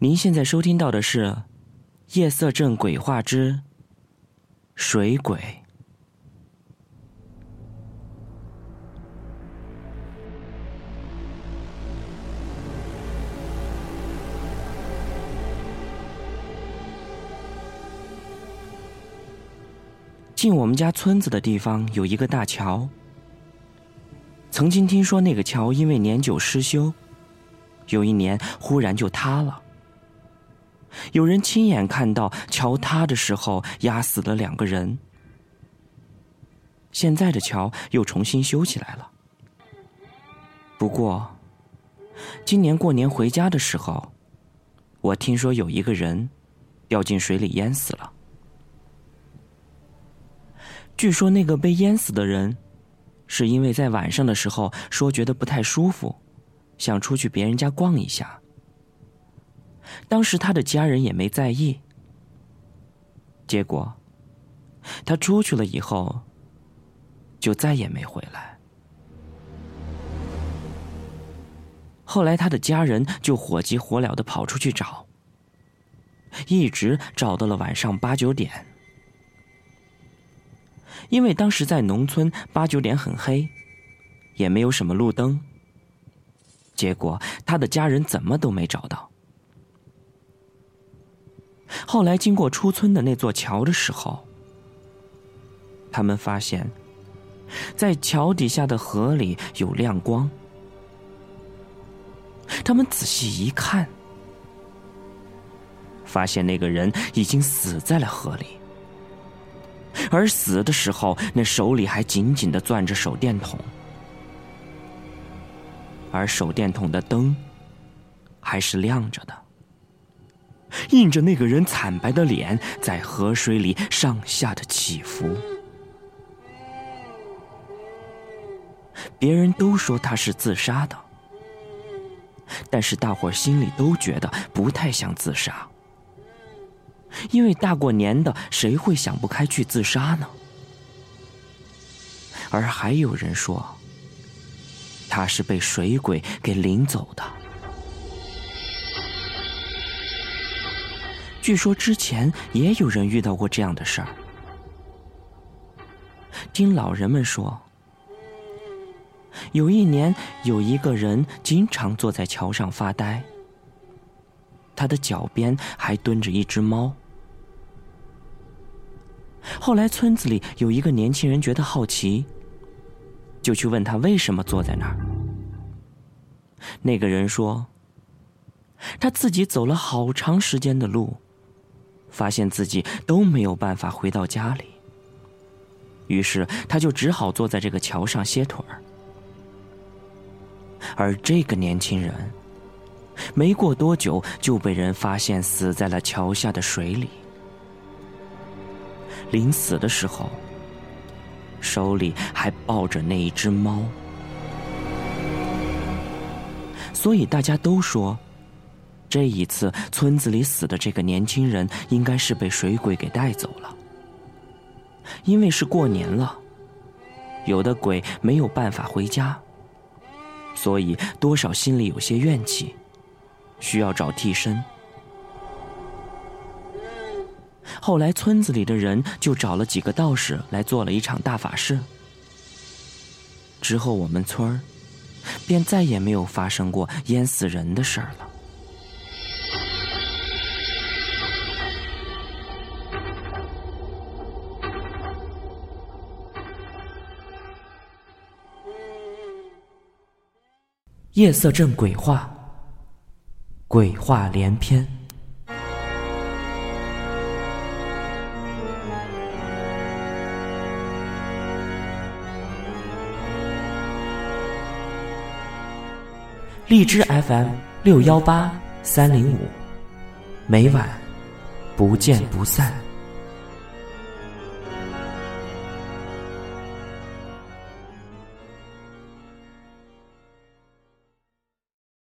您现在收听到的是《夜色镇鬼话之水鬼》。进我们家村子的地方有一个大桥，曾经听说那个桥因为年久失修，有一年忽然就塌了。有人亲眼看到桥塌的时候压死了两个人。现在的桥又重新修起来了。不过，今年过年回家的时候，我听说有一个人掉进水里淹死了。据说那个被淹死的人，是因为在晚上的时候说觉得不太舒服，想出去别人家逛一下。当时他的家人也没在意，结果他出去了以后，就再也没回来。后来他的家人就火急火燎的跑出去找，一直找到了晚上八九点。因为当时在农村，八九点很黑，也没有什么路灯。结果他的家人怎么都没找到。后来经过出村的那座桥的时候，他们发现，在桥底下的河里有亮光。他们仔细一看，发现那个人已经死在了河里，而死的时候，那手里还紧紧的攥着手电筒，而手电筒的灯还是亮着的。映着那个人惨白的脸，在河水里上下的起伏。别人都说他是自杀的，但是大伙心里都觉得不太像自杀，因为大过年的，谁会想不开去自杀呢？而还有人说，他是被水鬼给领走的。据说之前也有人遇到过这样的事儿。听老人们说，有一年有一个人经常坐在桥上发呆，他的脚边还蹲着一只猫。后来村子里有一个年轻人觉得好奇，就去问他为什么坐在那儿。那个人说，他自己走了好长时间的路。发现自己都没有办法回到家里，于是他就只好坐在这个桥上歇腿儿。而这个年轻人，没过多久就被人发现死在了桥下的水里。临死的时候，手里还抱着那一只猫，所以大家都说。这一次，村子里死的这个年轻人应该是被水鬼给带走了。因为是过年了，有的鬼没有办法回家，所以多少心里有些怨气，需要找替身。后来村子里的人就找了几个道士来做了一场大法事。之后我们村儿便再也没有发生过淹死人的事儿了。夜色镇鬼话，鬼话连篇。荔枝 FM 六幺八三零五，每晚不见不散。